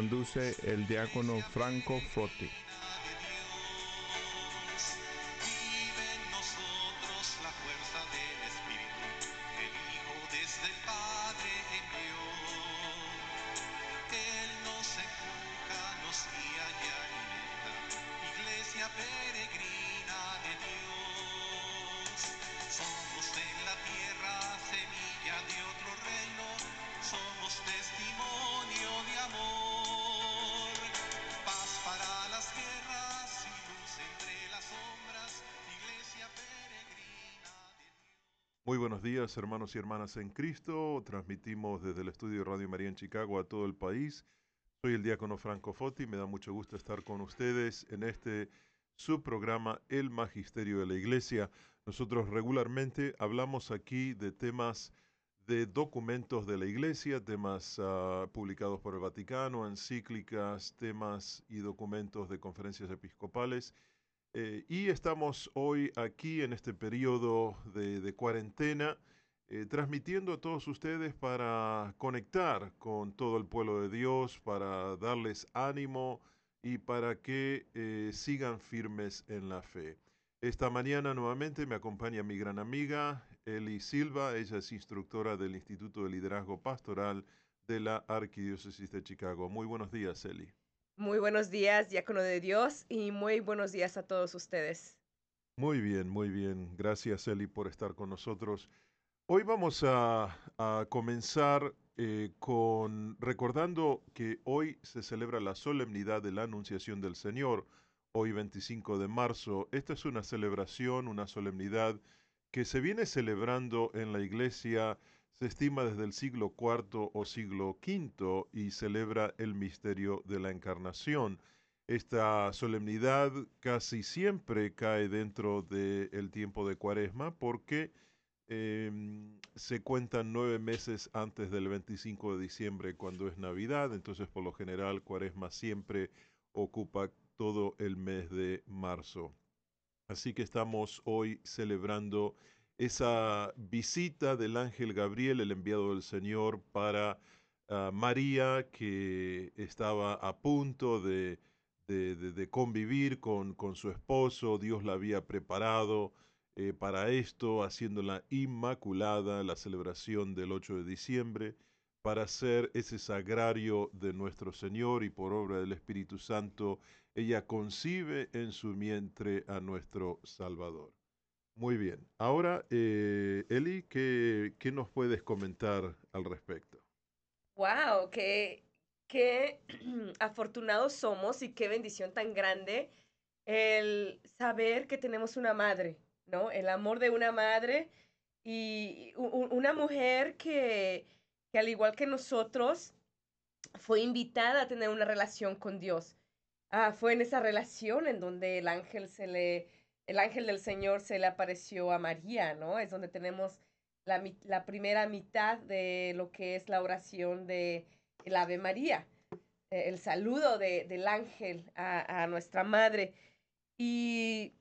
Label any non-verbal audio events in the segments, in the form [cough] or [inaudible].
Conduce el diácono Franco Frotti. Hermanos y hermanas en Cristo. Transmitimos desde el estudio Radio María en Chicago a todo el país. Soy el diácono Franco Foti. Me da mucho gusto estar con ustedes en este subprograma El Magisterio de la Iglesia. Nosotros regularmente hablamos aquí de temas de documentos de la Iglesia, temas ah, publicados por el Vaticano, encíclicas, temas y documentos de conferencias episcopales. Eh, y estamos hoy aquí en este periodo de cuarentena, eh, transmitiendo a todos ustedes para conectar con todo el pueblo de Dios, para darles ánimo y para que eh, sigan firmes en la fe. Esta mañana nuevamente me acompaña mi gran amiga Eli Silva, ella es instructora del Instituto de Liderazgo Pastoral de la Arquidiócesis de Chicago. Muy buenos días, Eli. Muy buenos días, diácono de Dios, y muy buenos días a todos ustedes. Muy bien, muy bien. Gracias, Eli, por estar con nosotros. Hoy vamos a, comenzar eh, con recordando que hoy se celebra la solemnidad de la Anunciación del Señor, hoy 25 de marzo. Esta es una celebración, una solemnidad que se viene celebrando en la iglesia, se estima desde el siglo IV o siglo V y celebra el misterio de la encarnación. Esta solemnidad casi siempre cae dentro del tiempo de Cuaresma porque em, se cuentan nueve meses antes del 25 de diciembre cuando es Navidad, entonces por lo general Cuaresma siempre ocupa todo el mes de marzo. Así que estamos hoy celebrando esa visita del ángel Gabriel, el enviado del Señor, para ah, María, que estaba a punto de, convivir con, con su esposo. Dios la había preparado eh, para esto, haciéndola inmaculada, la celebración del 8 de diciembre, para ser ese sagrario de nuestro Señor y por obra del Espíritu Santo, ella concibe en su vientre a nuestro Salvador. Muy bien. Ahora, eh, Eli, ¿qué, qué nos puedes comentar al respecto? ¡Wow! ¡Qué, qué [clears throat] afortunados somos y qué bendición tan grande el saber que tenemos una madre, ¿no? El amor de una madre y una mujer que, que al igual que nosotros fue invitada a tener una relación con Dios. Ah, fue en esa relación en donde el ángel se le, el ángel del Señor se le apareció a María, ¿no? Es donde tenemos la, la primera mitad de lo que es la oración de el Ave María, eh, el saludo de- del ángel a, a nuestra madre. Y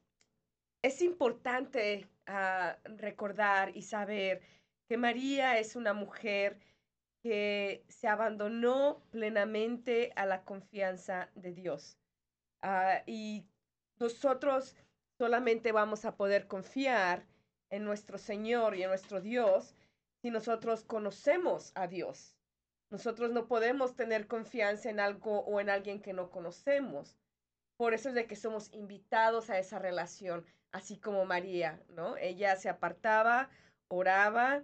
es importante ah, recordar y saber que María es una mujer que se abandonó plenamente a la confianza de Dios. Ah, y nosotros solamente vamos a poder confiar en nuestro Señor y en nuestro Dios si nosotros conocemos a Dios. Nosotros no podemos tener confianza en algo o en alguien que no conocemos. Por eso es de que somos invitados a esa relación, así como María, ¿no? Ella se apartaba, oraba,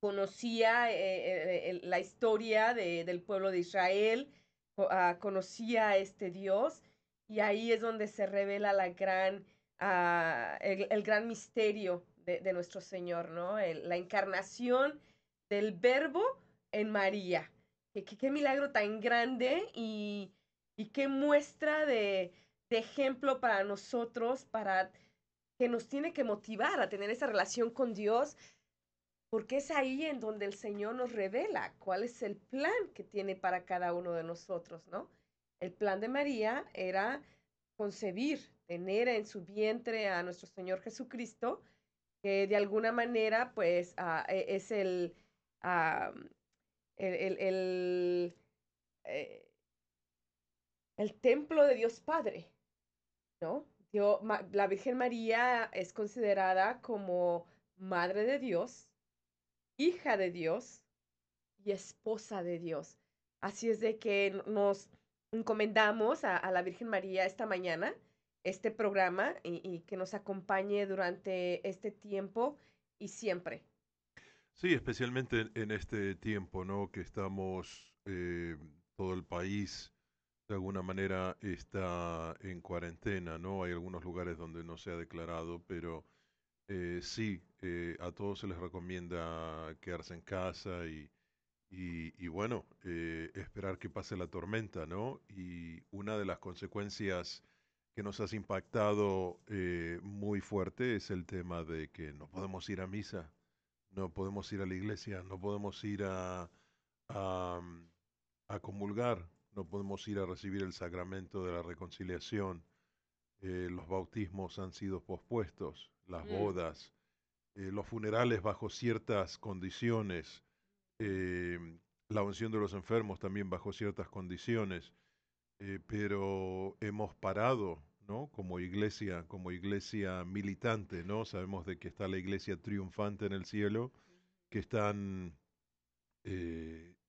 conocía eh, eh, la historia de- del pueblo de Israel, ah, conocía a este Dios, y ahí es donde se revela la gran, ah, el, el gran misterio de, de nuestro Señor, ¿no? La encarnación del verbo en María. Qué- qué milagro tan grande y, y qué muestra de, de ejemplo para nosotros, para que nos tiene que motivar a tener esa relación con Dios, porque es ahí en donde el Señor nos revela cuál es el plan que tiene para cada uno de nosotros, ¿no? El plan de María era concebir, tener en su vientre a nuestro Señor Jesucristo, que de alguna manera, pues, ah, e- es ah, el, el- el, eh, el templo de Dios Padre, ¿no? La Virgen María es considerada como madre de Dios, hija de Dios y esposa de Dios. Así es de que nos encomendamos a, la Virgen María esta mañana, este programa, y, que nos acompañe durante este tiempo y siempre. Sí, especialmente en, en este tiempo, ¿no? Que estamos, eh, todo el país de alguna manera está en cuarentena, ¿no? Hay algunos lugares donde no se ha declarado, pero eh, sí, eh, a todos se les recomienda quedarse en casa y, y, bueno, eh, esperar que pase la tormenta, ¿no? Y una de las consecuencias que nos has impactado eh, muy fuerte es el tema de que no podemos ir a misa, no podemos ir a la iglesia, no podemos ir a, a, mm, a comulgar, no podemos ir a recibir el sacramento de la reconciliación. eh, los bautismos han sido pospuestos, las Mm. bodas, eh, los funerales bajo ciertas condiciones, eh, la unción de los enfermos también bajo ciertas condiciones, pero hemos parado, ¿no? Como iglesia, como iglesia militante, ¿no? Sabemos de que está la iglesia triunfante en el cielo, que están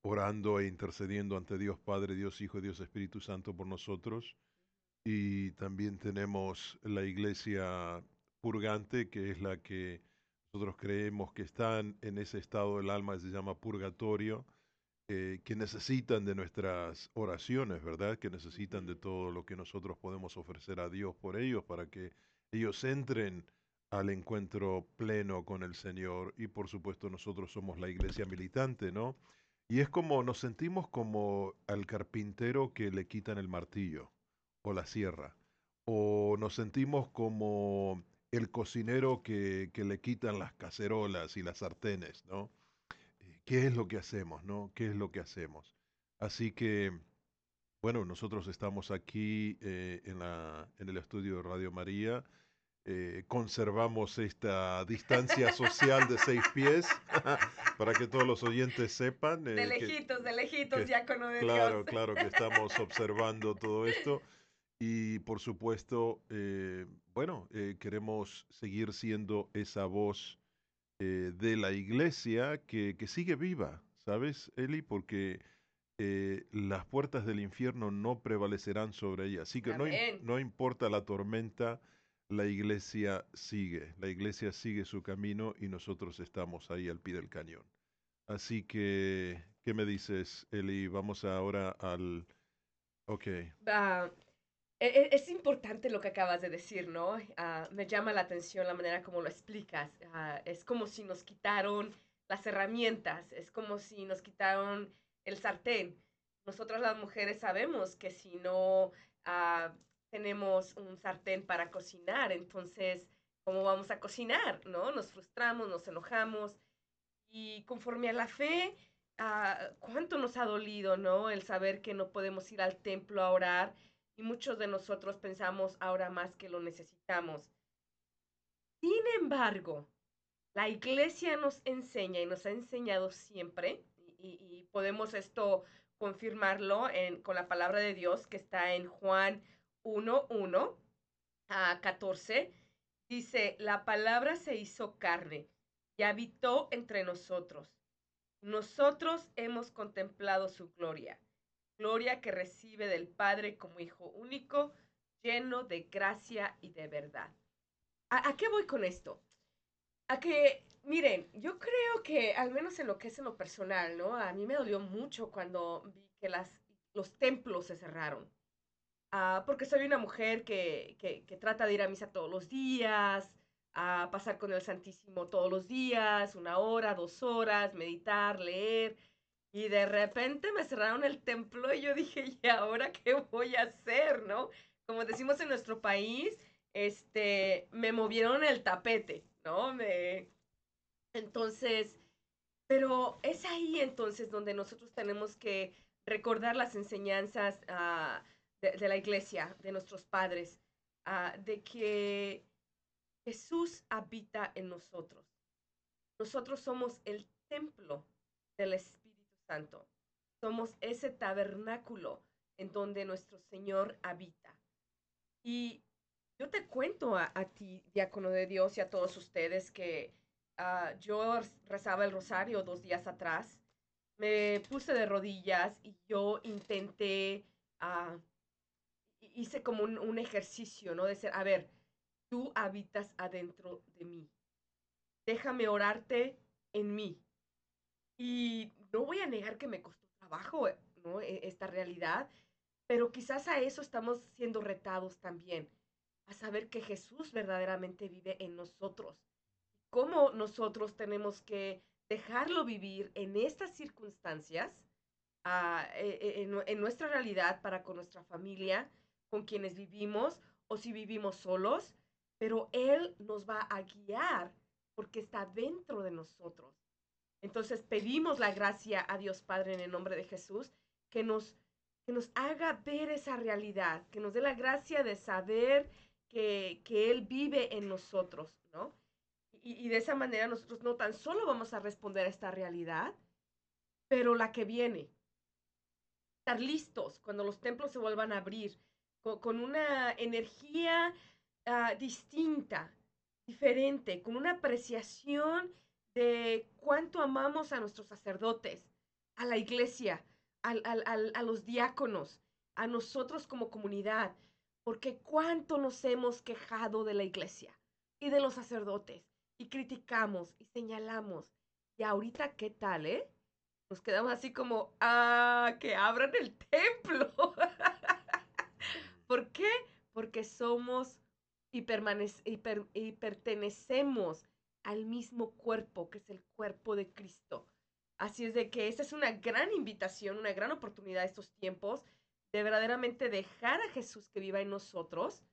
orando e intercediendo ante Dios Padre, Dios Hijo y Dios Espíritu Santo por nosotros. Y también tenemos la iglesia purgante, que es la que nosotros creemos que están en ese estado del alma que se llama purgatorio, eh, que necesitan de nuestras oraciones, ¿verdad? Que necesitan de todo lo que nosotros podemos ofrecer a Dios por ellos para que ellos entren al encuentro pleno con el Señor. Y por supuesto nosotros somos la iglesia militante, ¿no? Y es como nos sentimos como al carpintero que le quitan el martillo o la sierra. O nos sentimos como el cocinero que, que le quitan las cacerolas y las sartenes, ¿no? Eh, ¿Qué es lo que hacemos, no? ¿Qué es lo que hacemos? Así que, bueno, nosotros estamos aquí eh, en, la, en el estudio de Radio María. Eh, conservamos esta distancia social de seis pies [laughs] para que todos los oyentes sepan. eh, De que- lejitos, de lejitos, que- diácono de Claro, Dios. claro que estamos [laughs] observando todo esto y por supuesto, eh, bueno, eh, queremos seguir siendo esa voz eh, de la iglesia que, que sigue viva, ¿sabes, Eli? Porque eh, las puertas del infierno no prevalecerán sobre ella. Así que no, no importa la tormenta, la iglesia sigue, la iglesia sigue su camino y nosotros estamos ahí al pie del cañón. Así que, ¿qué me dices, Eli? Vamos ahora al... Ok, e- es importante lo que acabas de decir, ¿no? Ah, me llama la atención la manera como lo explicas. Ah, es como si nos quitaron las herramientas, es como si nos quitaron el sartén. Nosotras las mujeres sabemos que si no tenemos un sartén para cocinar, entonces, ¿cómo vamos a cocinar? ¿No? Nos frustramos, nos enojamos. Y conforme a la fe, ah, cuánto nos ha dolido, ¿no? El saber que no podemos ir al templo a orar y muchos de nosotros pensamos ahora más que lo necesitamos. Sin embargo, la iglesia nos enseña y nos ha enseñado siempre, y, y podemos esto confirmarlo en, con la palabra de Dios que está en Juan 1.1 a 14, dice, la palabra se hizo carne y habitó entre nosotros. Nosotros hemos contemplado su gloria, gloria que recibe del Padre como Hijo único, lleno de gracia y de verdad. ¿A, qué voy con esto? A que, miren, yo creo que, al menos en lo que es en lo personal, ¿no? A mí me dolió mucho cuando vi que las, los templos se cerraron. Ah, porque soy una mujer que, que, que trata de ir a misa todos los días, a pasar con el Santísimo todos los días, una hora, dos horas, meditar, leer. Y de repente me cerraron el templo y yo dije, [laughs] ¿y ahora qué voy a hacer, no? Como decimos en nuestro país, este, me movieron el tapete, ¿no? Me... Entonces, pero es ahí entonces donde nosotros tenemos que recordar las enseñanzas ah, de, la iglesia, de nuestros padres, ah, de que Jesús habita en nosotros. Nosotros somos el templo del Espíritu Santo. Somos ese tabernáculo en donde nuestro Señor habita. Y yo te cuento a, ti, diácono de Dios, y a todos ustedes que ah, yo rezaba el rosario dos días atrás, me puse de rodillas y yo intenté, ah, hice como un, un ejercicio, ¿no? De ser, a ver, tú habitas adentro de mí. Déjame orarte en mí. Y no voy a negar que me costó trabajo, ¿no? E- Esta realidad, pero quizás a eso estamos siendo retados también, a saber que Jesús verdaderamente vive en nosotros. Cómo nosotros tenemos que dejarlo vivir en estas circunstancias, ah, e- e- en nuestra realidad para con nuestra familia, con quienes vivimos o si vivimos solos, pero Él nos va a guiar porque está dentro de nosotros. Entonces pedimos la gracia a Dios Padre en el nombre de Jesús que nos, que nos haga ver esa realidad, que nos dé la gracia de saber que, que Él vive en nosotros, ¿no? Y, de esa manera nosotros no tan solo vamos a responder a esta realidad, pero la que viene. Estar listos cuando los templos se vuelvan a abrir, con, una energía ah, distinta, diferente, con una apreciación de cuánto amamos a nuestros sacerdotes, a la iglesia, al- al- al- a los diáconos, a nosotros como comunidad, porque cuánto nos hemos quejado de la iglesia y de los sacerdotes, y criticamos y señalamos. Y ahorita, ¿qué tal, eh? Nos quedamos así como, ah, que abran el templo. ¿Por qué? Porque somos y, pertenecemos al mismo cuerpo, que es el cuerpo de Cristo. Así es de que esta es una gran invitación, una gran oportunidad estos tiempos de verdaderamente dejar a Jesús que viva en nosotros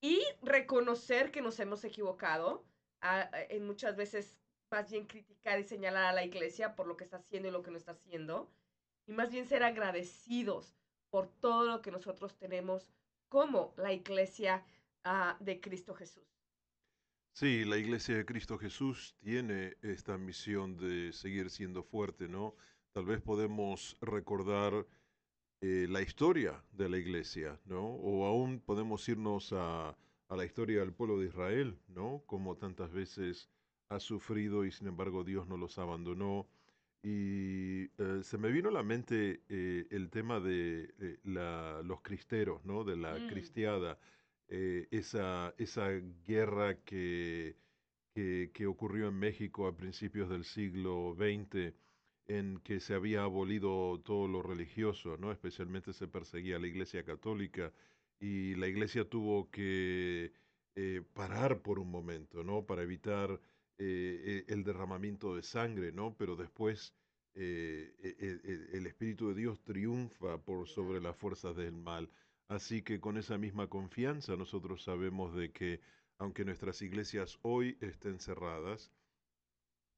y reconocer que nos hemos equivocado, a- a- en muchas veces más bien criticar y señalar a la iglesia por lo que está haciendo y lo que no está haciendo, y más bien ser agradecidos por todo lo que nosotros tenemos como la iglesia ah, de Cristo Jesús. Sí, la Iglesia de Cristo Jesús tiene esta misión de seguir siendo fuerte, ¿no? Tal vez podemos recordar eh, la historia de la Iglesia, ¿no? O aún podemos irnos a, a la historia del pueblo de Israel, ¿no? Como tantas veces ha sufrido y sin embargo Dios no los abandonó. Y eh, se me vino a la mente eh, el tema de eh, la- los cristeros, ¿no? De la Mm. cristiada esa, esa guerra que, que, que ocurrió en México a principios del siglo XX, en que se había abolido todo lo religioso, ¿no? Especialmente se perseguía a la Iglesia Católica y la Iglesia tuvo que parar por un momento, ¿no? Para evitar eh, e- el derramamiento de sangre, ¿no? Pero después eh, e- e- e- el Espíritu de Dios triunfa por sobre las fuerzas del mal. Así que con esa misma confianza nosotros sabemos de que aunque nuestras iglesias hoy estén cerradas,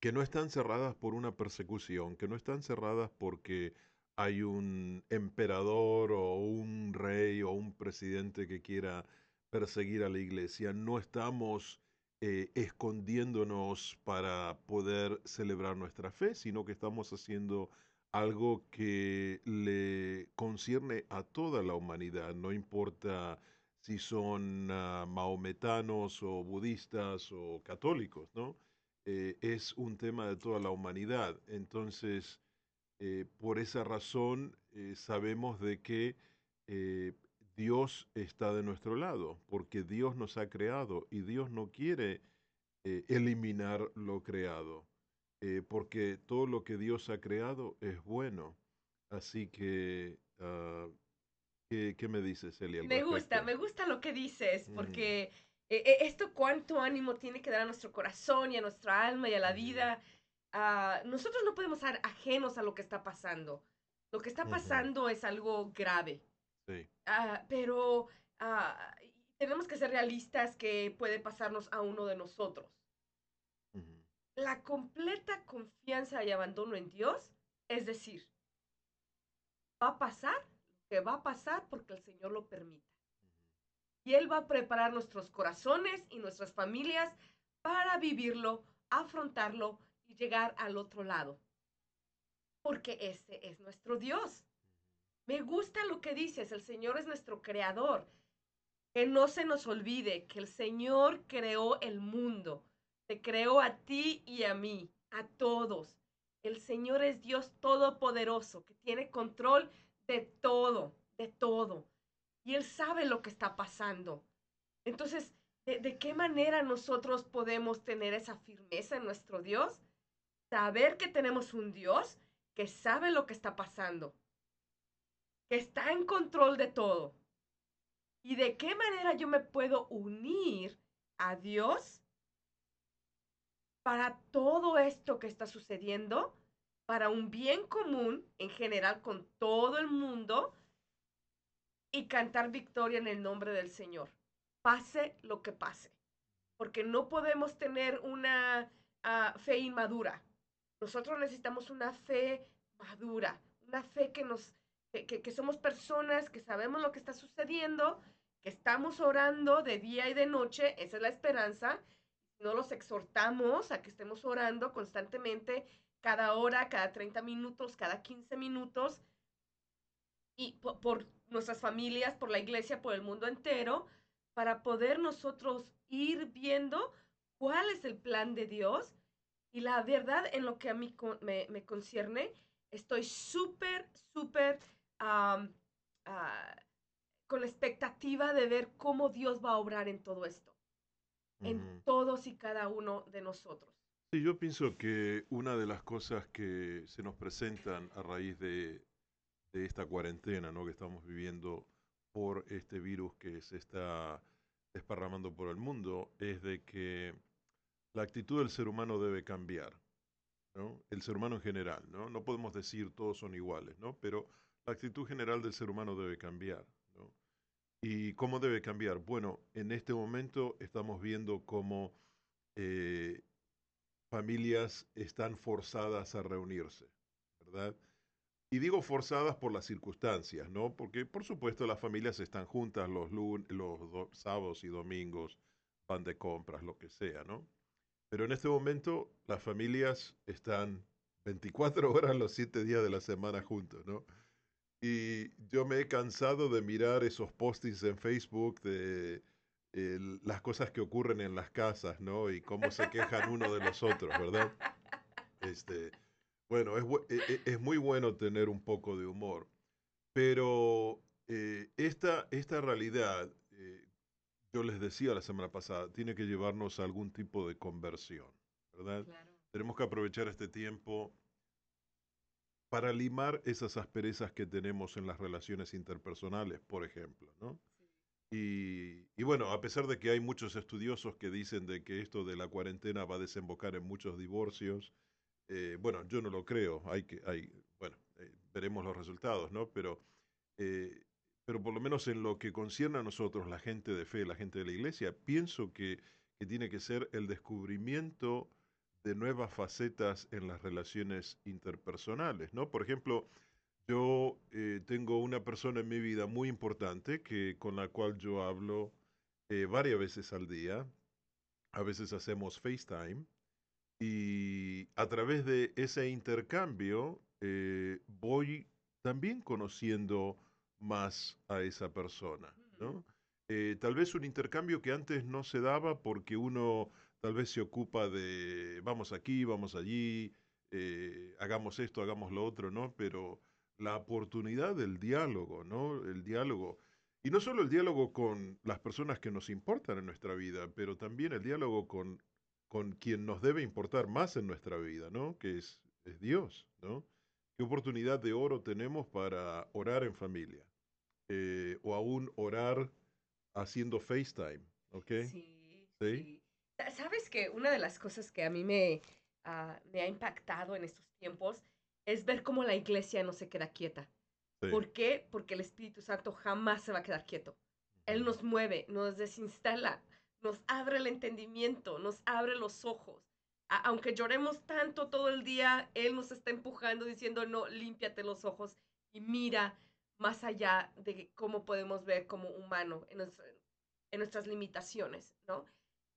que no están cerradas por una persecución, que no están cerradas porque hay un emperador o un rey o un presidente que quiera perseguir a la iglesia. No estamos eh, escondiéndonos para poder celebrar nuestra fe, sino que estamos haciendo algo que le concierne a toda la humanidad, no importa si son ah, maometanos o budistas o católicos, ¿no? Eh, es un tema de toda la humanidad. Entonces, eh, por esa razón, sabemos de que Dios está de nuestro lado, porque Dios nos ha creado y Dios no quiere eh, eliminar lo creado eh, porque todo lo que Dios ha creado es bueno. Así que, ah, ¿qué, qué me dices, Celia? al Me gusta, me gusta lo que dices, Mm. porque eh, eh, esto cuánto ánimo tiene que dar a nuestro corazón y a nuestra alma y a la Ujú. vida. Ah, nosotros no podemos ser ajenos a lo que está pasando. Lo que está pasando es algo grave, Sí, Ah, pero ah, tenemos que ser realistas que puede pasarnos a uno de nosotros. La completa confianza y abandono en Dios, es decir, va a pasar lo que va a pasar porque el Señor lo permita. Y Él va a preparar nuestros corazones y nuestras familias para vivirlo, afrontarlo y llegar al otro lado. Porque ese es nuestro Dios. Me gusta lo que dices, el Señor es nuestro creador. Que no se nos olvide que el Señor creó el mundo, te creó a ti y a mí, a todos. El Señor es Dios todopoderoso, que tiene control de todo, de todo. Y Él sabe lo que está pasando. Entonces, ¿de, de qué manera nosotros podemos tener esa firmeza en nuestro Dios? Saber que tenemos un Dios que sabe lo que está pasando, que está en control de todo. ¿Y de qué manera yo me puedo unir a Dios para todo esto que está sucediendo, para un bien común en general con todo el mundo y cantar victoria en el nombre del Señor? Pase lo que pase. Porque no podemos tener una ah, fe inmadura. Nosotros necesitamos una fe madura, una fe que nos, que, que- somos personas que sabemos lo que está sucediendo, que estamos orando de día y de noche, esa es la esperanza. No los exhortamos a que estemos orando constantemente, cada hora, cada 30 minutos, cada 15 minutos, y po- por, nuestras familias, por la iglesia, por el mundo entero, para poder nosotros ir viendo cuál es el plan de Dios. Y la verdad, en lo que a mí me, me concierne, estoy súper, súper ah, con la expectativa de ver cómo Dios va a obrar en todo esto, en todos y cada uno de nosotros. Sí, yo pienso que una de las cosas que se nos presentan a raíz de, de esta cuarentena ¿no? que estamos viviendo por este virus que se está desparramando por el mundo es de que la actitud del ser humano debe cambiar. ¿no? El ser humano en general, ¿no? No podemos decir todos son iguales, ¿no? Pero la actitud general del ser humano debe cambiar, ¿no? ¿Y cómo debe cambiar? Bueno, en este momento estamos viendo cómo eh, familias están forzadas a reunirse, ¿verdad? Y digo forzadas por las circunstancias, ¿no? Porque por supuesto las familias están juntas los, lun- los do- sábados y domingos, van de compras, lo que sea, ¿no? Pero en este momento las familias están 24 [laughs] horas los 7 días de la semana juntos, ¿no? Y yo me he cansado de mirar esos postings en Facebook de las cosas que ocurren en las casas, ¿no? Y cómo se quejan uno de los otros, ¿verdad? Este, bueno, es, e- e- es muy bueno tener un poco de humor, pero eh, esta, esta realidad, eh, yo les decía la semana pasada, tiene que llevarnos a algún tipo de conversión, ¿verdad? Claro. Tenemos que aprovechar este tiempo para limar esas asperezas que tenemos en las relaciones interpersonales, por ejemplo, ¿no? Y, y bueno, a pesar de que hay muchos estudiosos que dicen de que esto de la cuarentena va a desembocar en muchos divorcios, eh, bueno, yo no lo creo. Hay que, hay, bueno, eh, veremos los resultados, ¿no? Pero, eh, pero por lo menos en lo que concierne a nosotros, la gente de fe, la gente de la iglesia, pienso que, que tiene que ser el descubrimiento de nuevas facetas en las relaciones interpersonales, ¿no? Por ejemplo, yo eh, tengo una persona en mi vida muy importante que, con la cual yo hablo eh, varias veces al día. A veces hacemos FaceTime. Y a través de ese intercambio eh, voy también conociendo más a esa persona, ¿no? Eh, tal vez un intercambio que antes no se daba porque uno tal vez se ocupa de vamos aquí, vamos allí, eh, hagamos esto, hagamos lo otro, ¿no? Pero la oportunidad del diálogo, ¿no? El diálogo. Y no solo el diálogo con las personas que nos importan en nuestra vida, pero también el diálogo con, con quien nos debe importar más en nuestra vida, ¿no? Que es, es Dios, ¿no? ¿Qué oportunidad de oro tenemos para orar en familia? Eh, o aún orar haciendo FaceTime, ¿ok? Sí, ¿Sí? sí. Sa- Sabes que una de las cosas que a mí me, ah, me ha impactado en estos tiempos es ver cómo la iglesia no se queda quieta. Sí. ¿Por qué? Porque el Espíritu Santo jamás se va a quedar quieto. Él nos mueve, nos desinstala, nos abre el entendimiento, nos abre los ojos. A- aunque lloremos tanto todo el día, Él nos está empujando diciendo, no, límpiate los ojos y mira más allá de cómo podemos ver como humano en, nuestra- en nuestras limitaciones, ¿no?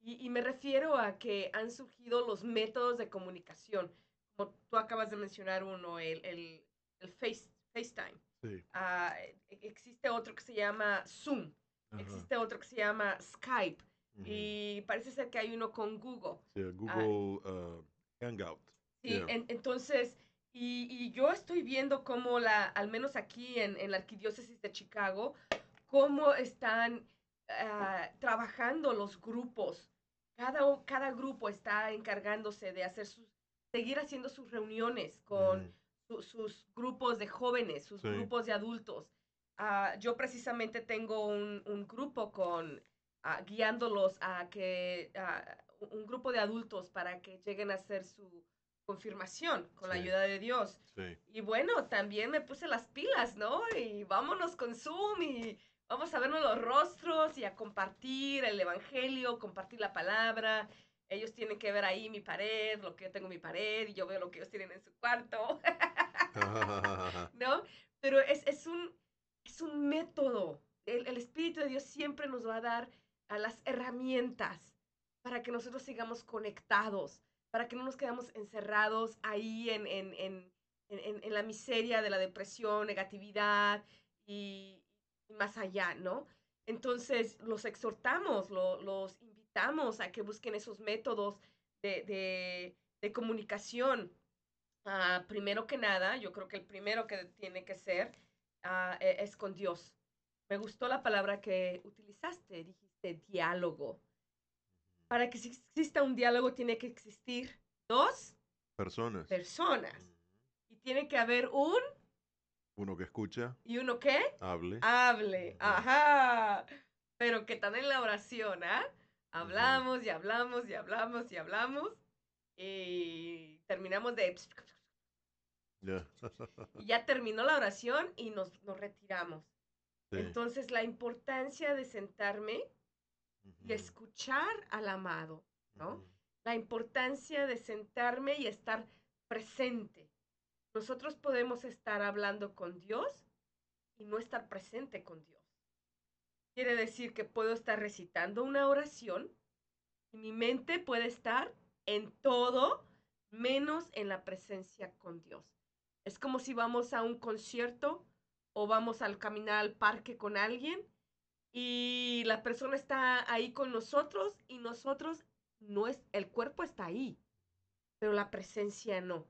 Y, y me refiero a que han surgido los métodos de comunicación, como tú acabas de mencionar uno, el, el, el face, FaceTime. Sí. Ah, e- existe otro que se llama Zoom. Ajá. Existe otro que se llama Skype. Ujú. Y parece ser que hay uno con Google. Sí, Google uh, Hangout. Sí, Yeah. en- entonces, y, y yo estoy viendo cómo la, al menos aquí en, en la arquidiócesis de Chicago, cómo están ah, trabajando los grupos. Cada, cada grupo está encargándose de hacer sus, seguir haciendo sus reuniones con su- sus grupos de jóvenes, sus Sí. grupos de adultos. Ah, yo precisamente tengo un, un grupo con ah, guiándolos a que un- grupo de adultos para que lleguen a hacer su confirmación con la ayuda de Dios. Sí. Y bueno, también me puse las pilas, ¿no? Y vámonos con Zoom y vamos a vernos los rostros y a compartir el evangelio, compartir la palabra. Ellos tienen que ver ahí mi pared, lo que yo tengo en mi pared, y yo veo lo que ellos tienen en su cuarto. [laughs] ¿no? Pero es, es, un, es un método. El, el Espíritu de Dios siempre nos va a dar a las herramientas para que nosotros sigamos conectados, para que no nos quedamos encerrados ahí en, en, en, en, en la miseria de la depresión, negatividad y más allá, ¿no? Entonces los exhortamos, lo- los invitamos a que busquen esos métodos de, de, de comunicación. Ah, primero que nada, yo creo que el primero que tiene que ser e- es con Dios. Me gustó la palabra que utilizaste, dijiste diálogo. Para que exista un diálogo tiene que existir dos Personas. personas y tiene que haber un Uno que escucha, y uno que hable. hable. Ajá. Pero que también en la oración, ¿ah? Hablamos y hablamos y hablamos y hablamos y terminamos de Ya. [laughs] y ya terminó la oración y nos, nos retiramos. Sí. Entonces la importancia de sentarme y escuchar al amado, ¿no? La importancia de sentarme y estar presente. Nosotros podemos estar hablando con Dios y no estar presente con Dios. Quiere decir que puedo estar recitando una oración y mi mente puede estar en todo menos en la presencia con Dios. Es como si vamos a un concierto o vamos al caminar al parque con alguien y la persona está ahí con nosotros y nosotros no es el cuerpo está ahí, pero la presencia no.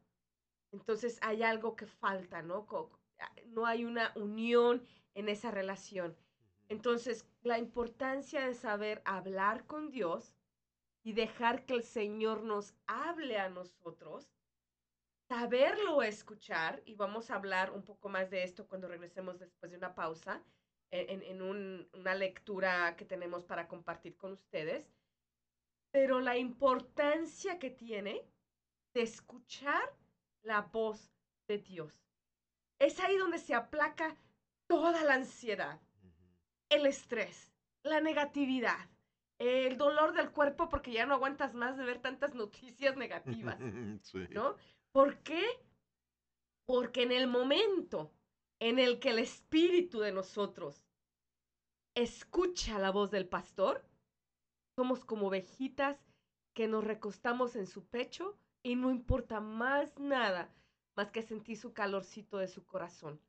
Entonces hay algo que falta, ¿no? Co- No hay una unión en esa relación. Entonces, la importancia de saber hablar con Dios y dejar que el Señor nos hable a nosotros, saberlo escuchar, y vamos a hablar un poco más de esto cuando regresemos después de una pausa, en, en- en un- una lectura que tenemos para compartir con ustedes, pero la importancia que tiene de escuchar la voz de Dios. Es ahí donde se aplaca toda la ansiedad el estrés, la negatividad, el dolor del cuerpo porque ya no aguantas más de ver tantas noticias negativas, [laughs] Sí. ¿no? ¿Por qué? Porque en el momento en el que el espíritu de nosotros escucha la voz del pastor, somos como ovejitas que nos recostamos en su pecho y no importa más nada más que sentir su calorcito de su corazón.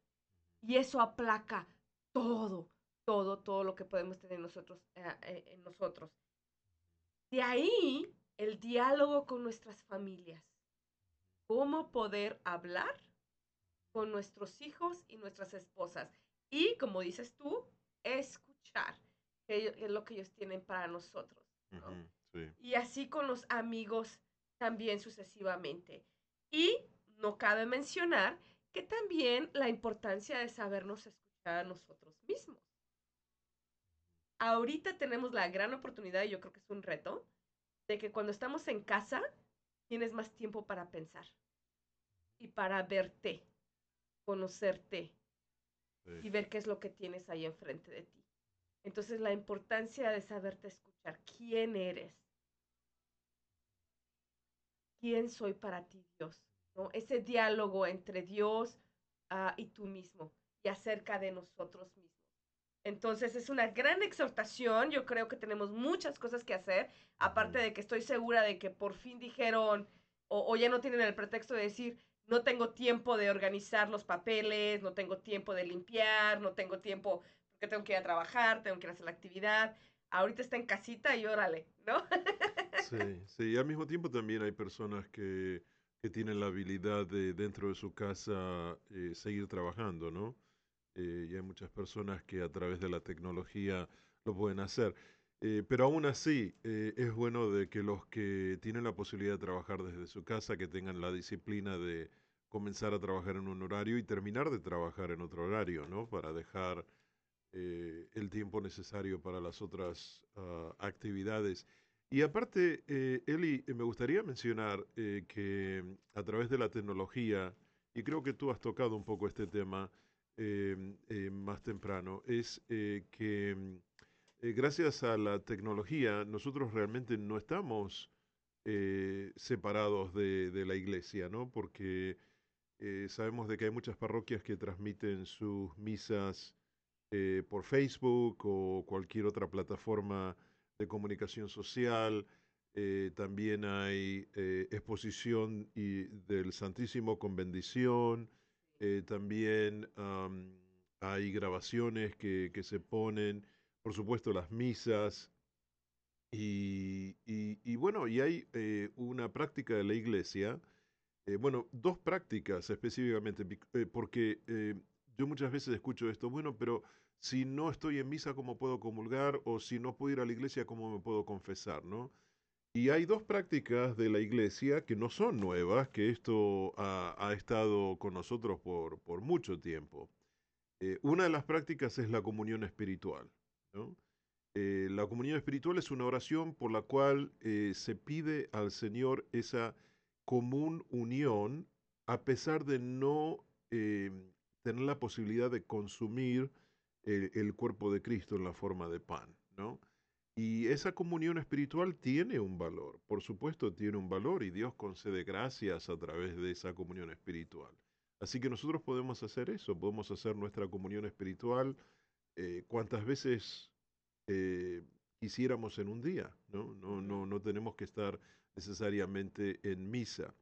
Y eso aplaca todo, todo, todo lo que podemos tener nosotros, eh, eh, en nosotros. De ahí el diálogo con nuestras familias. Cómo poder hablar con nuestros hijos y nuestras esposas. Y como dices tú, escuchar, que es lo que ellos tienen para nosotros. ¿no? Ujú. Sí. Y así con los amigos también sucesivamente. Y no cabe mencionar que también la importancia de sabernos escuchar a nosotros mismos. Ahorita tenemos la gran oportunidad, y yo creo que es un reto, de que cuando estamos en casa tienes más tiempo para pensar y para verte, conocerte Sí. y ver qué es lo que tienes ahí enfrente de ti. Entonces la importancia de saberte escuchar, quién eres, quién soy para ti, Dios, ¿no? Ese diálogo entre Dios ah, y tú mismo y acerca de nosotros mismos. Entonces es una gran exhortación, yo creo que tenemos muchas cosas que hacer, aparte de que estoy segura de que por fin dijeron o, o ya no tienen el pretexto de decir, no tengo tiempo de organizar los papeles, no tengo tiempo de limpiar, no tengo tiempo porque tengo que ir a trabajar, tengo que ir a hacer la actividad. Ahorita está en casita y órale, ¿no? [laughs] Sí, sí, y al mismo tiempo también hay personas que, que tienen la habilidad de dentro de su casa eh, seguir trabajando, ¿no? Eh, y hay muchas personas que a través de la tecnología lo pueden hacer. Eh, pero aún así, eh, es bueno de que los que tienen la posibilidad de trabajar desde su casa, que tengan la disciplina de comenzar a trabajar en un horario y terminar de trabajar en otro horario, ¿no? Para dejar el tiempo necesario para las otras ah, actividades. Y aparte, eh, Eli, eh, me gustaría mencionar eh, que a través de la tecnología, y creo que tú has tocado un poco este tema eh, eh, más temprano, es que mm, gracias a la tecnología nosotros realmente no estamos separados de, de la iglesia, ¿no? Porque sabemos de que hay muchas parroquias que transmiten sus misas por Facebook o cualquier otra plataforma de comunicación social. Eh, también hay eh, exposición y del Santísimo con bendición. Eh, también am, hay grabaciones que, que se ponen. Por supuesto, las misas. Y, y- y bueno, y hay una práctica de la iglesia. bueno, dos prácticas específicamente, porque yo muchas veces escucho esto, bueno, pero si no estoy en misa, ¿cómo puedo comulgar? O si no puedo ir a la iglesia, ¿cómo me puedo confesar? ¿no? Y hay dos prácticas de la iglesia que no son nuevas, que esto ha, estado con nosotros por, mucho tiempo. Eh, una de las prácticas es la comunión espiritual. Eh, la comunión espiritual es una oración por la cual eh, se pide al Señor esa común unión a pesar de no tener la posibilidad de consumir el, el cuerpo de Cristo en la forma de pan, ¿no? Y esa comunión espiritual tiene un valor, por supuesto tiene un valor y Dios concede gracias a través de esa comunión espiritual. Así que nosotros podemos hacer eso, podemos hacer nuestra comunión espiritual eh, cuantas veces eh, quisiéramos en un día, ¿no? No, no, no tenemos que estar necesariamente en misa.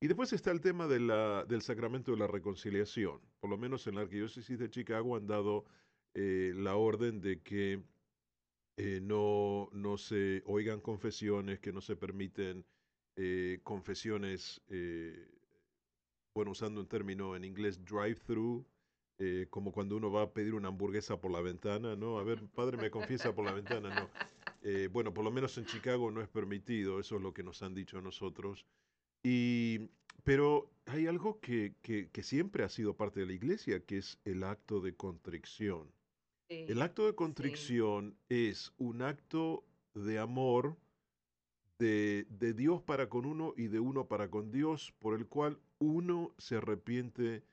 Y después está el tema de la- del sacramento de la reconciliación. Por lo menos en la arquidiócesis de Chicago han dado eh, la orden de que eh, no, no se oigan confesiones, que no se permiten eh, confesiones, eh, bueno, usando un término en inglés, drive-through, eh, como cuando uno va a pedir una hamburguesa por la ventana, ¿no? A ver, padre, me confiesa por la ventana, no. Eh, bueno, por lo menos en Chicago no es permitido, eso es lo que nos han dicho a nosotros. Y, pero hay algo que, que- que siempre ha sido parte de la iglesia, que es el acto de contrición. Sí. El acto de contrición es un acto de amor de, de Dios para con uno y de uno para con Dios, por el cual uno se arrepiente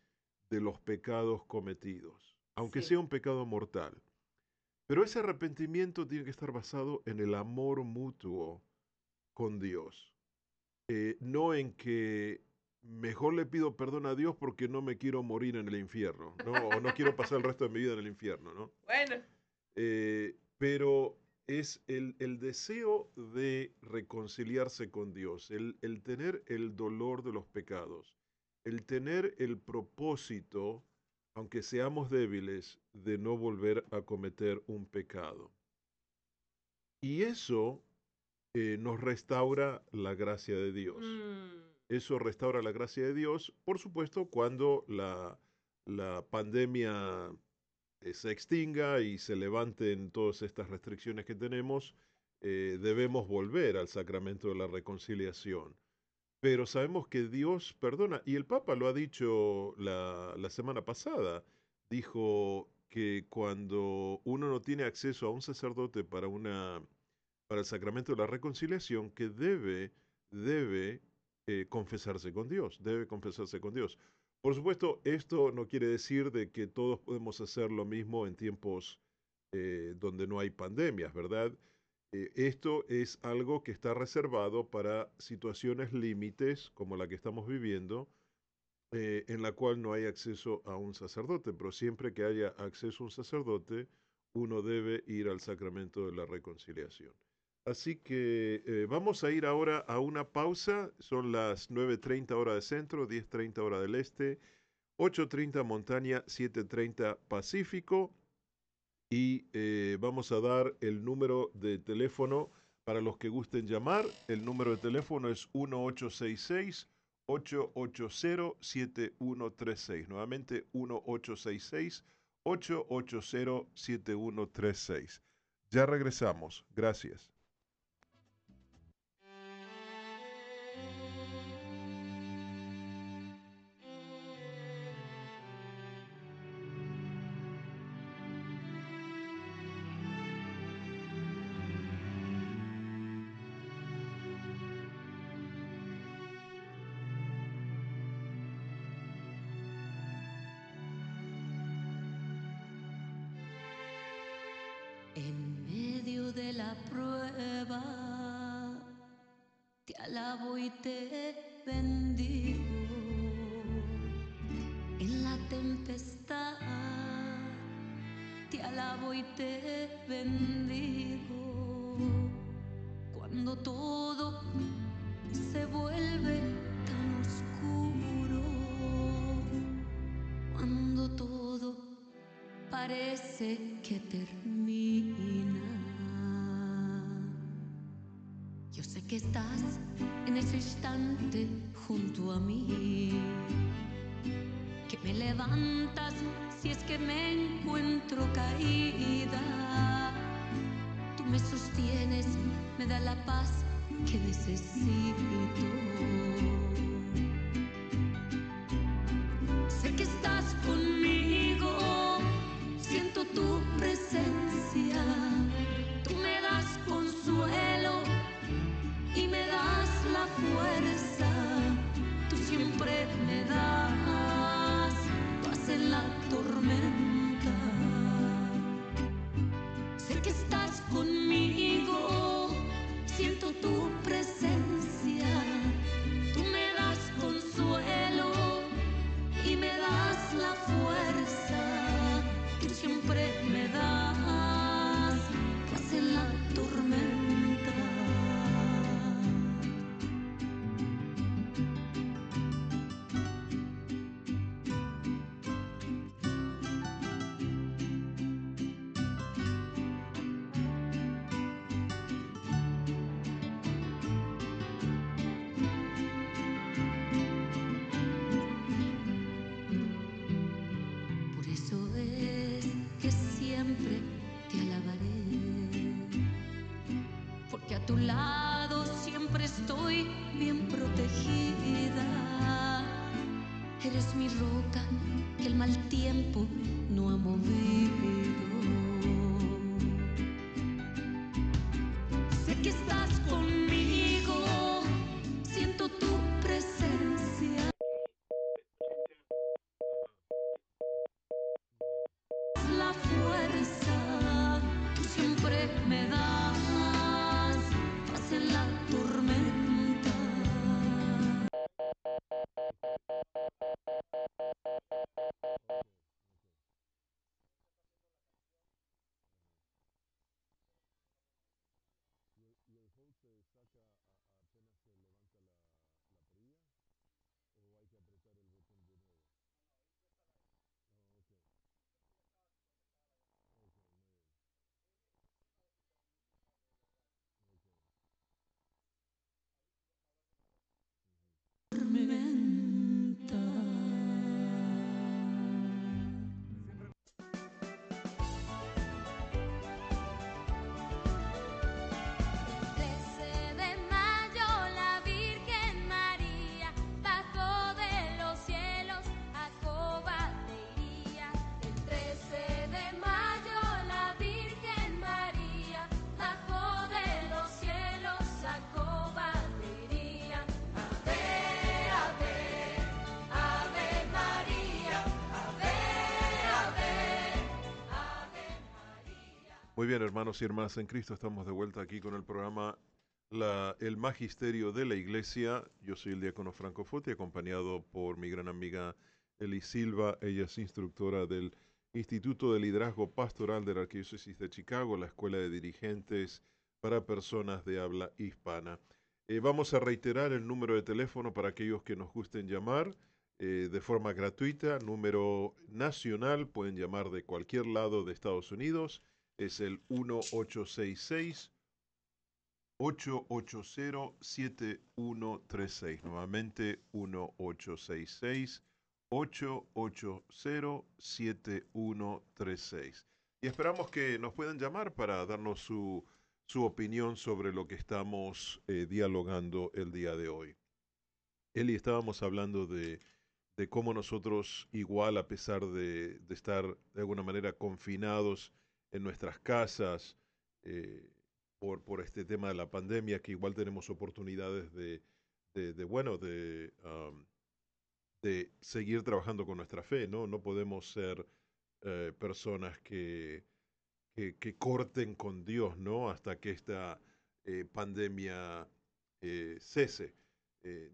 de los pecados cometidos, aunque Sí. sea un pecado mortal. Pero ese arrepentimiento tiene que estar basado en el amor mutuo con Dios. Eh, no en que mejor le pido perdón a Dios porque no me quiero morir en el infierno, ¿no? O no quiero pasar el resto de mi vida en el infierno, ¿no? [laughs] Bueno, Eh, pero es el, el deseo de reconciliarse con Dios, el, el tener el dolor de los pecados, el tener el propósito, aunque seamos débiles, de no volver a cometer un pecado. Y eso eh, nos restaura la gracia de Dios. mm, Eso restaura la gracia de Dios, por supuesto, cuando la, la pandemia eh, se extinga y se levanten todas estas restricciones que tenemos, eh, debemos volver al sacramento de la reconciliación. Pero sabemos que Dios perdona, y el Papa lo ha dicho la, la semana pasada, dijo que cuando uno no tiene acceso a un sacerdote para, una, para el sacramento de la reconciliación, que debe, debe eh, confesarse con Dios, debe confesarse con Dios. Por supuesto, esto no quiere decir de que todos podemos hacer lo mismo en tiempos eh, donde no hay pandemias, ¿verdad? Eh, esto es algo que está reservado para situaciones límites como la que estamos viviendo, en la cual no hay acceso a un sacerdote, pero siempre que haya acceso a un sacerdote, uno debe ir al sacramento de la reconciliación. Así que eh, vamos a ir ahora a una pausa. Son las 9.30 hora de centro, 10.30 hora del este, 8.30 montaña, 7.30 pacífico. Y eh, vamos a dar el número de teléfono para los que gusten llamar. El número de teléfono es 1866 880 7136. Nuevamente 1866 880 7136. Ya regresamos. Gracias. করতে que me levantas si es que me encuentro caída. Tú me sostienes, me da la paz que necesito. De Muy bien, hermanos y hermanas en Cristo, estamos de vuelta aquí con el programa la- El Magisterio de la Iglesia. Yo soy el diácono Franco Foti, acompañado por mi gran amiga Eli Silva. Ella es instructora del Instituto de Liderazgo Pastoral de la Arquidiócesis de Chicago, la Escuela de Dirigentes para personas de habla hispana. Eh, vamos a reiterar el número de teléfono para aquellos que nos gusten llamar eh, de forma gratuita, número nacional, pueden llamar de cualquier lado de Estados Unidos, es el 1866 880-7136. Nuevamente 1866-880-7136. Y esperamos que nos puedan llamar para darnos su, su opinión sobre lo que estamos eh, dialogando el día de hoy. Eli, estábamos hablando de, de cómo nosotros, igual a pesar de, de estar de alguna manera confinados en nuestras casas, eh, por, por este tema de la pandemia, que igual tenemos oportunidades de, bueno, de, de seguir trabajando con nuestra fe, ¿no? No podemos ser eh, personas que, que, corten con Dios, ¿no? Hasta que esta eh, pandemia cese.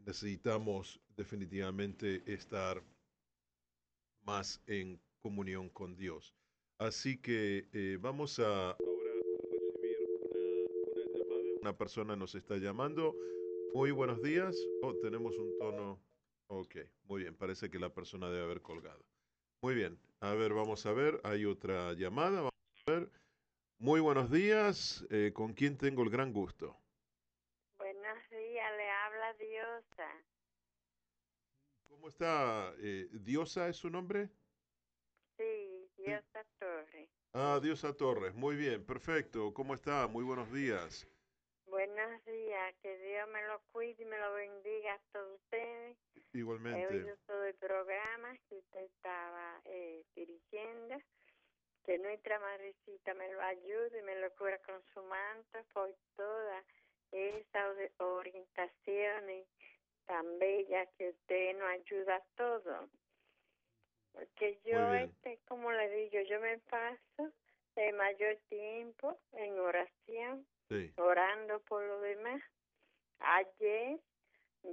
Necesitamos definitivamente estar más en comunión con Dios. Así que eh, vamos a ahora recibir una, una llamada. Una persona nos está llamando. Muy buenos días. Oh, tenemos un tono. Ok, muy bien. Parece que la persona debe haber colgado. Muy bien. A ver, vamos a ver. Hay otra llamada. Vamos a ver. Muy buenos días. Eh, ¿Con quién tengo el gran gusto? Buenos días, le habla Diosa. ¿Cómo está? Eh, ¿Diosa es su nombre? Diosa Torres. Ah, Diosa Torres. Muy bien, perfecto. ¿Cómo está? Muy buenos días. Buenos días, que Dios me lo cuide y me lo bendiga a todos ustedes. He Igualmente. oído todo el programa que usted estaba eh, dirigiendo. Que nuestra madrecita me lo ayude y me lo cubra con su manto por todas esas ori- orientaciones tan bellas que usted nos ayuda a todos. Porque yo, este, como le digo, yo me paso el mayor tiempo en oración Sí. orando por lo demás. Ayer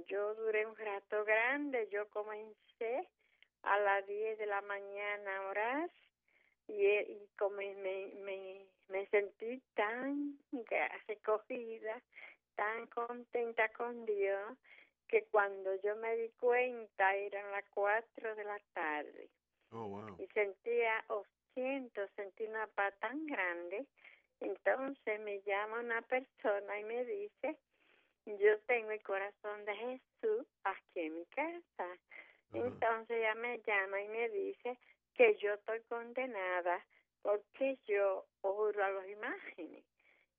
yo duré un rato grande, yo comencé a las 10 de la mañana a orar y, y como me, me, me sentí tan recogida, tan contenta con Dios, que cuando yo me di cuenta eran las 4 de la tarde Oh, wow. y sentía, o siento, sentí una paz tan grande. Entonces me llama una persona y me dice, yo tengo el corazón de Jesús aquí en mi casa. Entonces ella me llama y me dice que yo estoy condenada porque yo oro a las imágenes.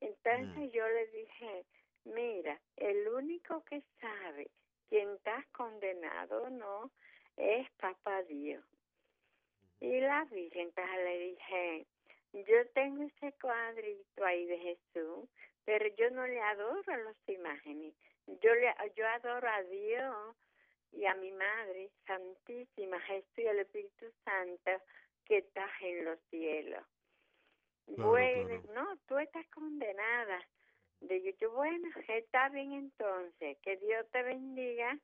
Entonces Mm. yo le dije, mira, el único que sabe quién está condenado o no es Papá Dios. Y la Virgen, entonces le dije, yo tengo ese cuadrito ahí de Jesús, pero yo no le adoro a las imágenes. Yo le yo adoro a Dios y a mi Madre Santísima, Jesús y el Espíritu Santo que estás en los cielos. Claro, bueno, claro. no, tú estás condenada. Digo yo, bueno, está bien entonces, que Dios te bendiga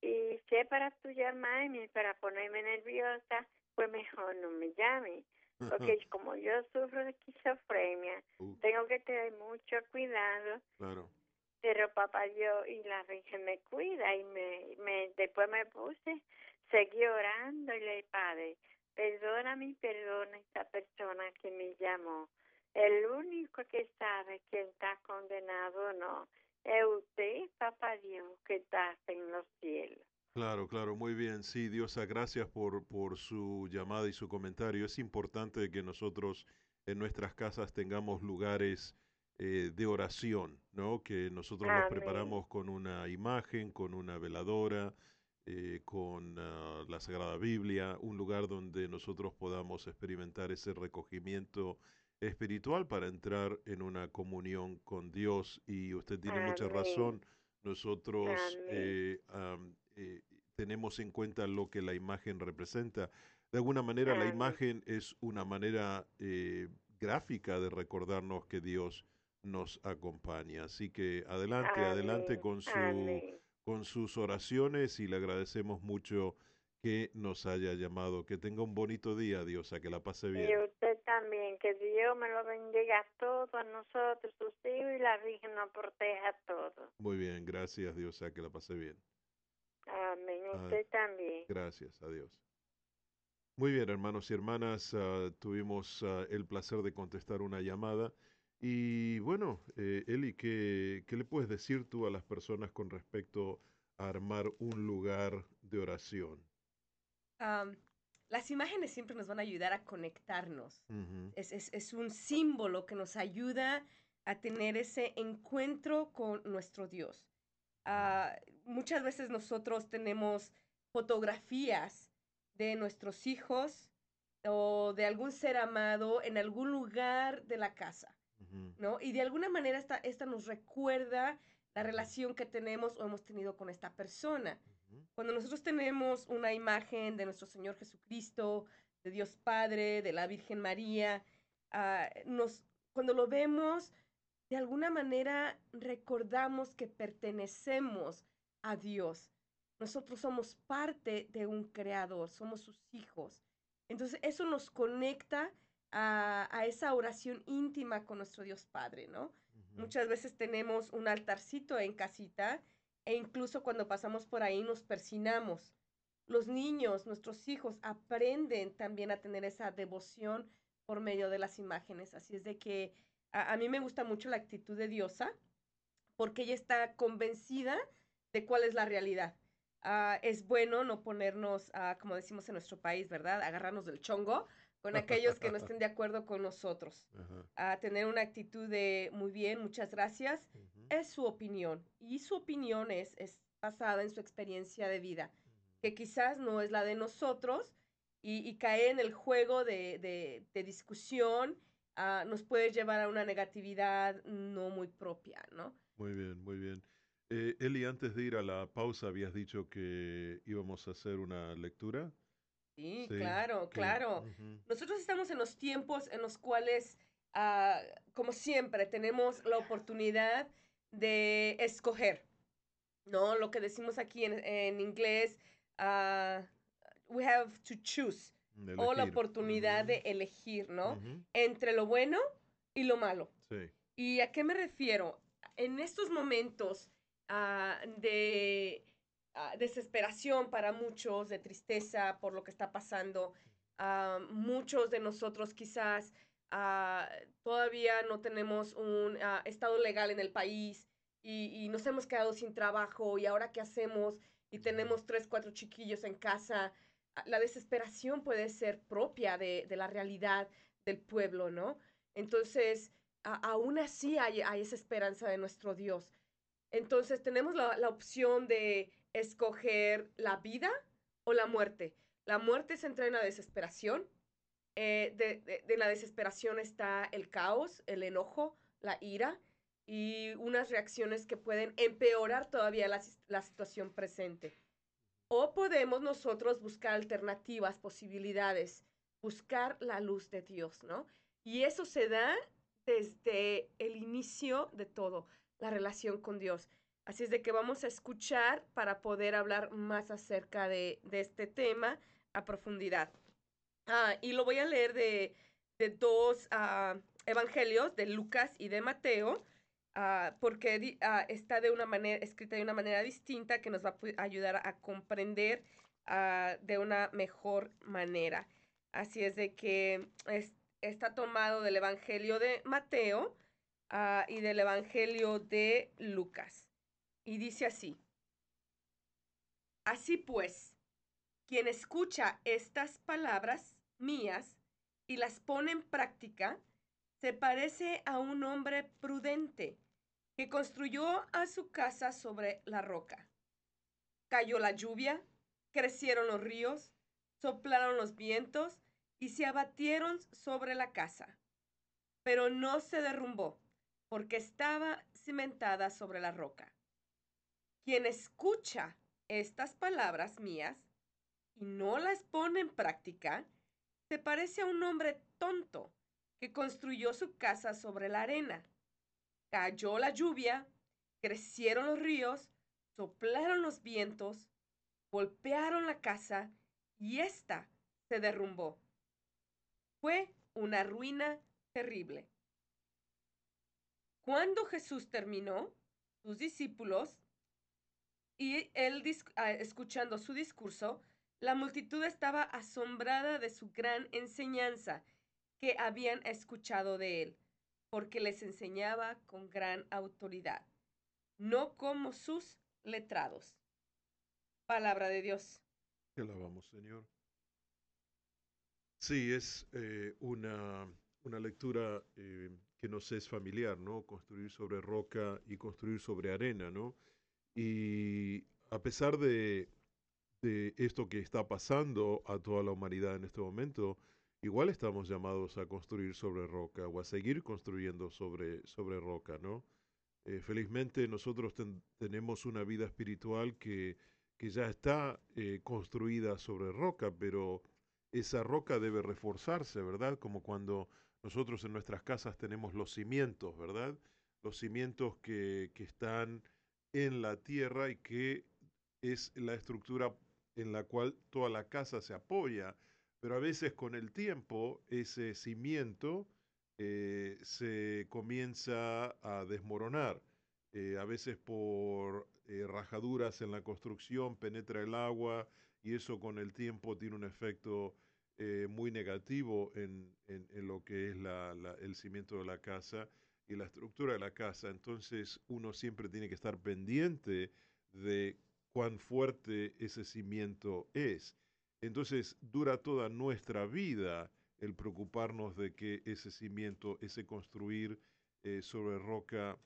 y si es para tú llamarme, para ponerme nerviosa, pues mejor no me llame. Porque como yo sufro de esquizofrenia, Uh, tengo que tener mucho cuidado, claro. pero papá Dios y la Virgen me cuida y me, me después me puse, seguí orando y le dije, Padre, perdóname y perdona a esta persona que me llamó. El único que sabe quién está condenado o no es usted, papá Dios, que está en los cielos. Claro, claro, muy bien. Sí, Diosa, gracias por, por su llamada y su comentario. Es importante que nosotros en nuestras casas tengamos lugares eh, de oración, ¿no? Que nosotros nos Amén. preparamos con una imagen, con una veladora, eh, con ah, la Sagrada Biblia, un lugar donde nosotros podamos experimentar ese recogimiento espiritual para entrar en una comunión con Dios. Y usted tiene mucha razón. Nosotros eh, eh, tenemos en cuenta lo que la imagen representa. De alguna manera, la imagen es una manera eh, gráfica de recordarnos que Dios nos acompaña. Así que adelante, adelante con, su, con sus oraciones y le agradecemos mucho que nos haya llamado. Que tenga un bonito día, Diosa, que la pase bien. También. Que Dios me lo bendiga a todos, a nosotros, sus hijos, y la Virgen nos proteja a todos. Muy bien, gracias Dios, sea que la pasé bien. Amén. Ah. Usted también. Gracias, adiós. Muy bien, hermanos y hermanas, ah, tuvimos ah, el placer de contestar una llamada. Y bueno, eh, Eli, ¿qué, ¿qué le puedes decir tú a las personas con respecto a armar un lugar de oración? Am, las imágenes siempre nos van a ayudar a conectarnos. Es, es- es un símbolo que nos ayuda a tener ese encuentro con nuestro Dios. Ah, muchas veces nosotros tenemos fotografías de nuestros hijos o de algún ser amado en algún lugar de la casa, ¿no? Y de alguna manera esta, esta nos recuerda la relación que tenemos o hemos tenido con esta persona. Cuando nosotros tenemos una imagen de nuestro Señor Jesucristo, de Dios Padre, de la Virgen María, ah, nos, cuando lo vemos, de alguna manera recordamos que pertenecemos a Dios. Nosotros somos parte de un creador, somos sus hijos. Entonces eso nos conecta a, a esa oración íntima con nuestro Dios Padre, ¿no? Muchas veces tenemos un altarcito en casita e incluso cuando pasamos por ahí nos persinamos. Los niños, nuestros hijos, aprenden también a tener esa devoción por medio de las imágenes. Así es de que a, a mí me gusta mucho la actitud de Diosa porque ella está convencida de cuál es la realidad. Ah, es bueno no ponernos, ah, como decimos en nuestro país, ¿verdad? Agarrarnos del chongo con aquellos que no [laughs] estén de acuerdo con nosotros a tener una actitud de muy bien, muchas gracias, es su opinión. Y su opinión es, es basada en su experiencia de vida, que quizás no es la de nosotros y, y caer en el juego de, de- de discusión ah, nos puede llevar a una negatividad no muy propia, ¿no? Muy bien, muy bien. Eh, Eli, antes de ir a la pausa, habías dicho que íbamos a hacer una lectura. Sí, Sí, claro, claro. Nosotros estamos en los tiempos en los cuales, ah, como siempre, tenemos la oportunidad de escoger, ¿no? Lo que decimos aquí en, en inglés, ah, we have to choose, o la oportunidad de elegir, ¿no? Entre lo bueno y lo malo. Sí. ¿Y a qué me refiero? En estos momentos ah, de ah, desesperación para muchos, de tristeza por lo que está pasando, muchos de nosotros quizás ah, todavía no tenemos un ah, estado legal en el país y, nos hemos quedado sin trabajo y ahora qué hacemos y tenemos tres, cuatro chiquillos en casa. Ah, La desesperación puede ser propia de, la realidad del pueblo, ¿no? Entonces, a- aún así hay, hay esa esperanza de nuestro Dios. Entonces tenemos la, la opción de escoger la vida o la muerte. La muerte se entra en la desesperación. Eh, de, de- de la desesperación está el caos, el enojo, la ira y unas reacciones que pueden empeorar todavía la, la situación presente. O podemos nosotros buscar alternativas, posibilidades, buscar la luz de Dios, ¿no? Y eso se da desde el inicio de todo, la relación con Dios. Así es de que vamos a escuchar para poder hablar más acerca de, de este tema a profundidad. Ah, y lo voy a leer de, de dos ah, evangelios, de Lucas y de Mateo, ah, porque está de una manera, escrita de una manera distinta que nos va a ayudar a comprender de una mejor manera. Así es de que es- está tomado del Evangelio de Mateo y del Evangelio de Lucas. Y dice así. Así pues, quien escucha estas palabras mías y las pone en práctica, se parece a un hombre prudente que construyó a su casa sobre la roca. Cayó la lluvia, crecieron los ríos, soplaron los vientos y se abatieron sobre la casa. Pero no se derrumbó, porque estaba cimentada sobre la roca. Quien escucha estas palabras mías y no las pone en práctica, se parece a un hombre tonto que construyó su casa sobre la arena. Cayó la lluvia, crecieron los ríos, soplaron los vientos, golpearon la casa y ésta se derrumbó. Fue una ruina terrible. Cuando Jesús terminó, sus discípulos y él ah, escuchando su discurso, la multitud estaba asombrada de su gran enseñanza que habían escuchado de él, porque les enseñaba con gran autoridad, no como sus letrados. Palabra de Dios. Te alabamos, Señor. Sí, es eh, una, una lectura eh, que nos es familiar, ¿no? Construir sobre roca y construir sobre arena, ¿no? Y a pesar de, de esto que está pasando a toda la humanidad en este momento, igual estamos llamados a construir sobre roca o a seguir construyendo sobre, sobre roca, ¿no? Eh, felizmente nosotros ten- tenemos una vida espiritual que, que ya está eh, construida sobre roca, pero esa roca debe reforzarse, ¿verdad? Como cuando nosotros en nuestras casas tenemos los cimientos, ¿verdad? Los cimientos que, que están en la tierra y que es la estructura en la cual toda la casa se apoya. Pero a veces con el tiempo ese cimiento eh, se comienza a desmoronar. Eh, a veces por eh, rajaduras en la construcción penetra el agua y eso con el tiempo tiene un efecto eh, muy negativo en, en- lo que es el cimiento de la casa y la estructura de la casa. Entonces uno siempre tiene que estar pendiente de cuán fuerte ese cimiento es. Entonces dura toda nuestra vida el preocuparnos de que ese cimiento, ese construir eh, sobre roca,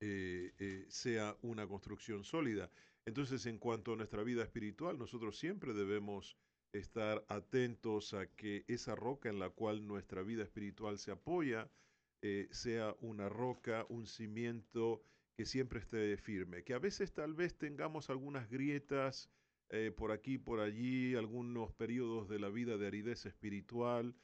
eh, eh, sea una construcción sólida. Entonces, en cuanto a nuestra vida espiritual, nosotros siempre debemos estar atentos a que esa roca en la cual nuestra vida espiritual se apoya sea una roca, un cimiento que siempre esté firme, que a veces tal vez tengamos algunas grietas eh, por aquí, por allí, algunos periodos de la vida de aridez espiritual,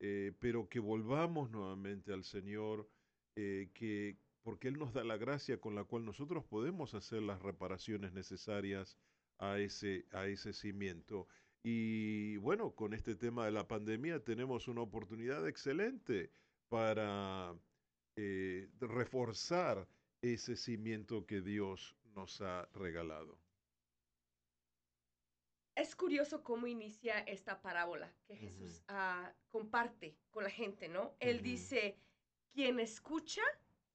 eh, pero que volvamos nuevamente al Señor, eh, que porque Él nos da la gracia con la cual nosotros podemos hacer las reparaciones necesarias a ese, a ese cimiento. Y bueno, con este tema de la pandemia tenemos una oportunidad excelente para reforzar ese cimiento que Dios nos ha regalado. Es curioso cómo inicia esta parábola que Jesús ah, comparte con la gente, ¿no? Él dice, quien escucha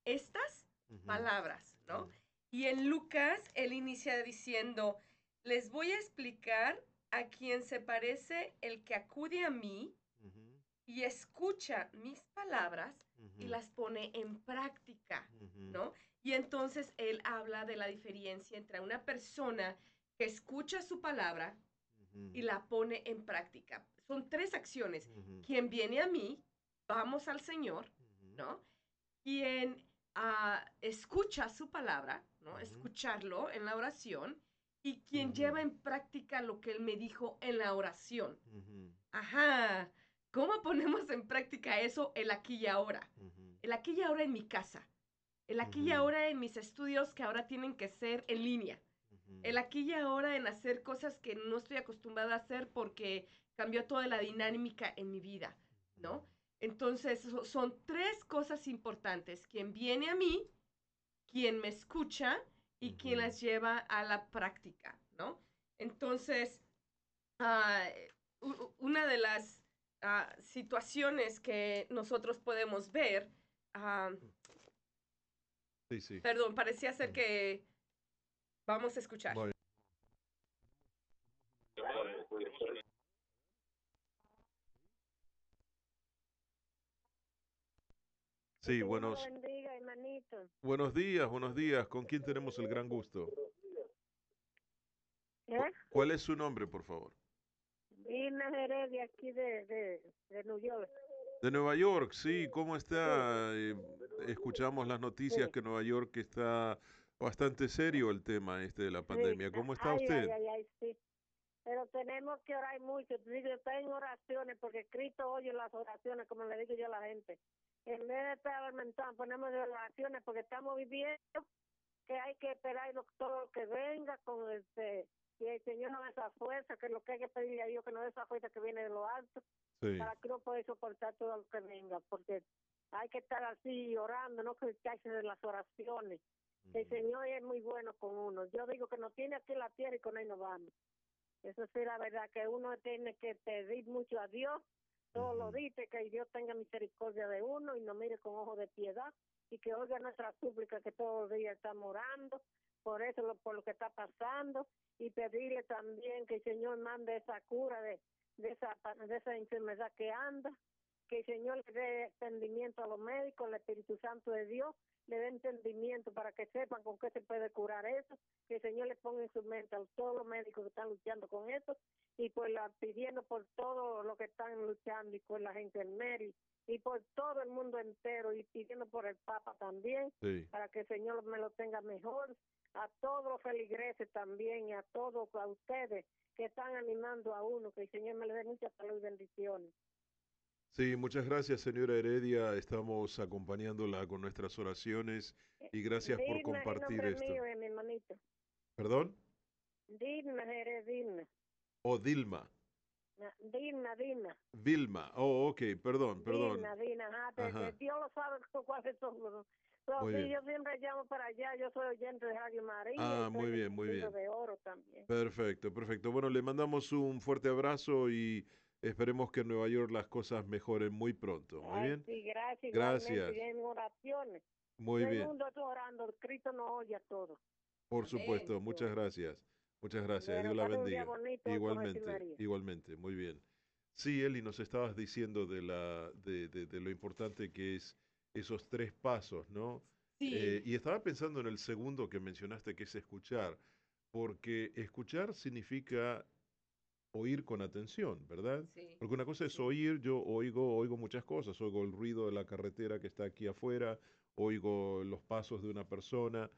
estas palabras, ¿no? Y en Lucas, él inicia diciendo, les voy a explicar a quien se parece el que acude a mí y escucha mis palabras y las pone en práctica, ¿no? Y entonces él habla de la diferencia entre una persona que escucha su palabra y la pone en práctica. Son tres acciones. Quien viene a mí, vamos al Señor, ¿no? Quien ah, escucha su palabra, ¿no? Escucharlo en la oración y quien lleva en práctica lo que él me dijo en la oración. Ajá. ¿Cómo ponemos en práctica eso el aquí y ahora? El aquí y ahora en mi casa. El aquí y Ujú. ahora en mis estudios que ahora tienen que ser en línea. El aquí y ahora en hacer cosas que no estoy acostumbrada a hacer porque cambió toda la dinámica en mi vida, ¿no? Entonces, so- son tres cosas importantes. Quien viene a mí, quien me escucha y quien las lleva a la práctica, ¿no? Entonces, ah, una de las ah, situaciones que nosotros podemos ver, ah, Sí, sí. perdón, parecía ser que vamos a escuchar. Sí, buenos, lo bendiga, hermanito. buenos días, buenos días. ¿Con quién tenemos el gran gusto? ¿Eh? ¿Cuál es su nombre, por favor? Jerez de aquí de, de, de New York. De Nueva York, sí, ¿cómo está? Eh, escuchamos las noticias Sí. que Nueva York está bastante serio el tema este de la pandemia. Sí. ¿Cómo está Ay, usted? Ay, ay, sí. Pero tenemos que orar mucho. Digo, está en oraciones porque Cristo oye las oraciones, como le digo yo a la gente. En vez de estar lamentando, ponemos de oraciones porque estamos viviendo que hay que esperar todo lo que venga con este y el Señor nos dé esa fuerza, que lo que hay que pedirle a Dios, que nos dé esa fuerza que viene de lo alto. Sí. para que uno pueda soportar todo lo que venga, porque hay que estar así orando, no quitarse de las oraciones. El Señor es muy bueno con uno. Yo digo que nos tiene aquí en la tierra y con él nos vamos. Eso sí, la verdad, que uno tiene que pedir mucho a Dios. Todo lo dice, que Dios tenga misericordia de uno y nos mire con ojo de piedad y que oiga nuestra súplica que todos los días estamos orando por eso, por lo que está pasando y pedirle también que el Señor mande esa cura de, de, esa, de esa enfermedad que anda, que el Señor le dé entendimiento a los médicos, el Espíritu Santo de Dios le dé entendimiento para que sepan con qué se puede curar eso, que el Señor le ponga en su mente a todos los médicos que están luchando con eso y pues la, pidiendo por todo lo que están luchando y por la gente en Mary y por todo el mundo entero y pidiendo por el Papa también Sí. para que el Señor me lo tenga mejor, a todos los feligreses también y a todos, a ustedes que están animando a uno, que el Señor me le dé mucha salud y bendiciones. Sí, muchas gracias, señora Heredia. Estamos acompañándola con nuestras oraciones y gracias por Digna, compartir esto. mío es mi hermanito. ¿Perdón? Digna, eres. O Dilma. Na- Digna, digna. Vilma. Oh, ok, perdón, perdón. Ajá, Ajá. te- Dios lo sabe cu- [laughs] cuáles son los. Muy sí, bien. yo siempre llamo para allá, yo soy oyente de Radio María. Ah, y muy bien, muy bien. de oro también. Perfecto, perfecto. Bueno, le mandamos un fuerte abrazo y esperemos que en Nueva York las cosas mejoren muy pronto. Muy Ay, bien. Sí, gracias. Gracias. en oraciones. Muy Todo bien. el mundo está orando, Cristo nos oye a todos. Por Amén. supuesto, muchas gracias. Muchas gracias. Bueno, Dios la pase un día bendiga. bonito Igualmente, igualmente, muy bien. Sí, Eli, nos estabas diciendo de, la, de, de- de lo importante que es esos tres pasos, ¿no? Sí. Eh, y estaba pensando en el segundo que mencionaste, que es escuchar, porque escuchar significa oír con atención, ¿verdad? sí. Porque una cosa es Sí. oír, yo oigo, oigo muchas cosas, oigo el ruido de la carretera que está aquí afuera, oigo los pasos de una persona,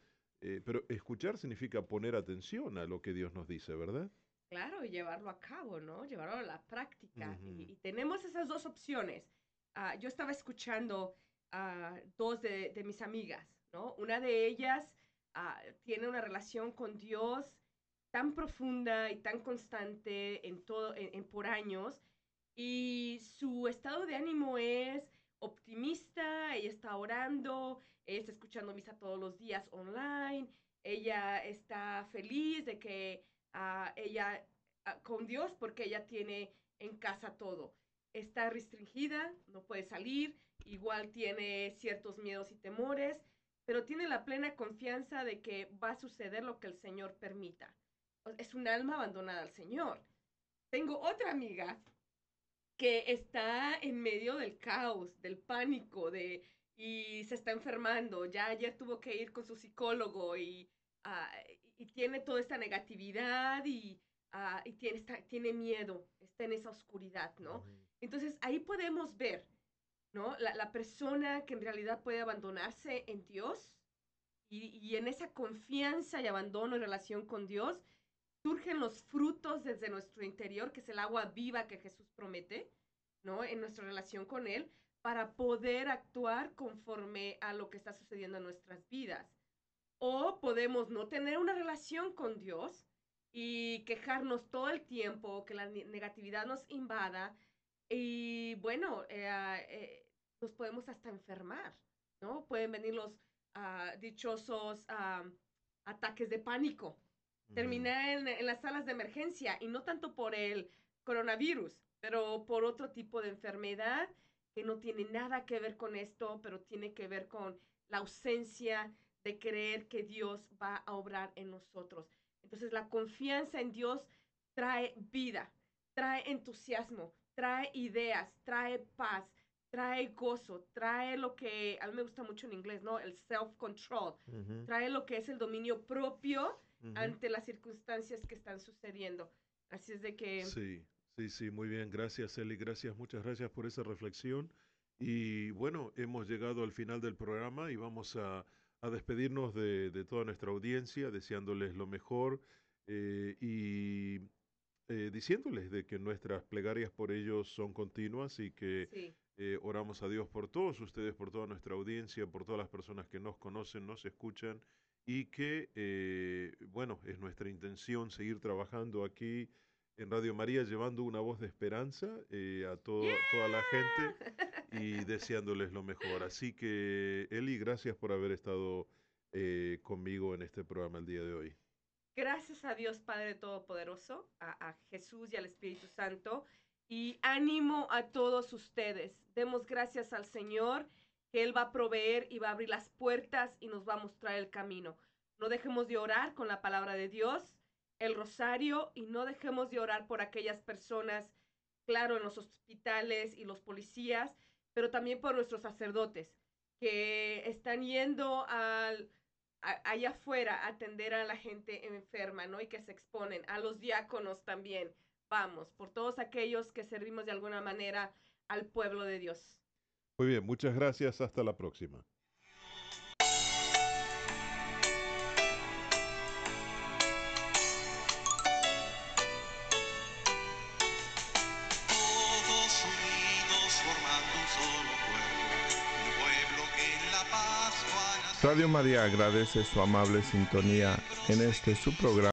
eh, pero escuchar significa poner atención a lo que Dios nos dice, ¿verdad? Claro, y llevarlo a cabo, ¿no? Llevarlo a la práctica. Y tenemos esas dos opciones. Ah, yo estaba escuchando a dos de, mis amigas, ¿no? Una de ellas ah, tiene una relación con Dios tan profunda y tan constante en todo, en, por años, y su estado de ánimo es optimista, ella está orando, ella está escuchando misa todos los días online, ella está feliz de que ah, ella con Dios porque ella tiene en casa todo. Está restringida, no puede salir, igual tiene ciertos miedos y temores, pero tiene la plena confianza de que va a suceder lo que el Señor permita. Es un alma abandonada al Señor. Tengo otra amiga que está en medio del caos, del pánico, de y se está enfermando. Ya ayer tuvo que ir con su psicólogo y, ah, y- tiene toda esta negatividad y, ah, y tiene, está- tiene miedo, está en esa oscuridad, ¿no? Entonces ahí podemos ver, ¿no? La, la persona que en realidad puede abandonarse en Dios y, y en esa confianza y abandono y relación con Dios, surgen los frutos desde nuestro interior, que es el agua viva que Jesús promete, ¿no? En nuestra relación con Él, para poder actuar conforme a lo que está sucediendo en nuestras vidas. O podemos no tener una relación con Dios y quejarnos todo el tiempo, que la ne- negatividad nos invada y bueno, eh, eh, nos podemos hasta enfermar, ¿no? Pueden venir los ah, dichosos ah, ataques de pánico, terminar en, en las salas de emergencia y no tanto por el coronavirus, pero por otro tipo de enfermedad que no tiene nada que ver con esto, pero tiene que ver con la ausencia de creer que Dios va a obrar en nosotros. Entonces la confianza en Dios trae vida, trae entusiasmo, trae ideas, trae paz, trae gozo, trae lo que a mí me gusta mucho en inglés, ¿no? El self-control, Ujú, trae lo que es el dominio propio ujú. ante las circunstancias que están sucediendo. Así es de que Sí, sí, sí, muy bien. Gracias, Eli. Gracias, muchas gracias por esa reflexión. Y bueno, hemos llegado al final del programa y vamos a, a despedirnos de, de toda nuestra audiencia, deseándoles lo mejor eh, y eh, diciéndoles de que nuestras plegarias por ellos son continuas y que sí, eh, oramos a Dios por todos ustedes, por toda nuestra audiencia, por todas las personas que nos conocen, nos escuchan y que, eh, bueno, es nuestra intención seguir trabajando aquí en Radio María llevando una voz de esperanza a todo- toda la gente y [laughs] deseándoles lo mejor. Así que, Eli, gracias por haber estado eh, conmigo en este programa el día de hoy. Gracias a Dios Padre Todopoderoso, a, Jesús y al Espíritu Santo. Y ánimo a todos ustedes. Demos gracias al Señor que Él va a proveer y va a abrir las puertas y nos va a mostrar el camino. No dejemos de orar con la palabra de Dios, el rosario, y no dejemos de orar por aquellas personas, claro, en los hospitales y los policías, pero también por nuestros sacerdotes que están yendo al, allá afuera atender a la gente enferma, ¿no? Y que se exponen, a los diáconos también. Vamos, por todos aquellos que servimos de alguna manera al pueblo de Dios. Muy bien, muchas gracias. Hasta la próxima. Radio María agradece su amable sintonía en este su programa.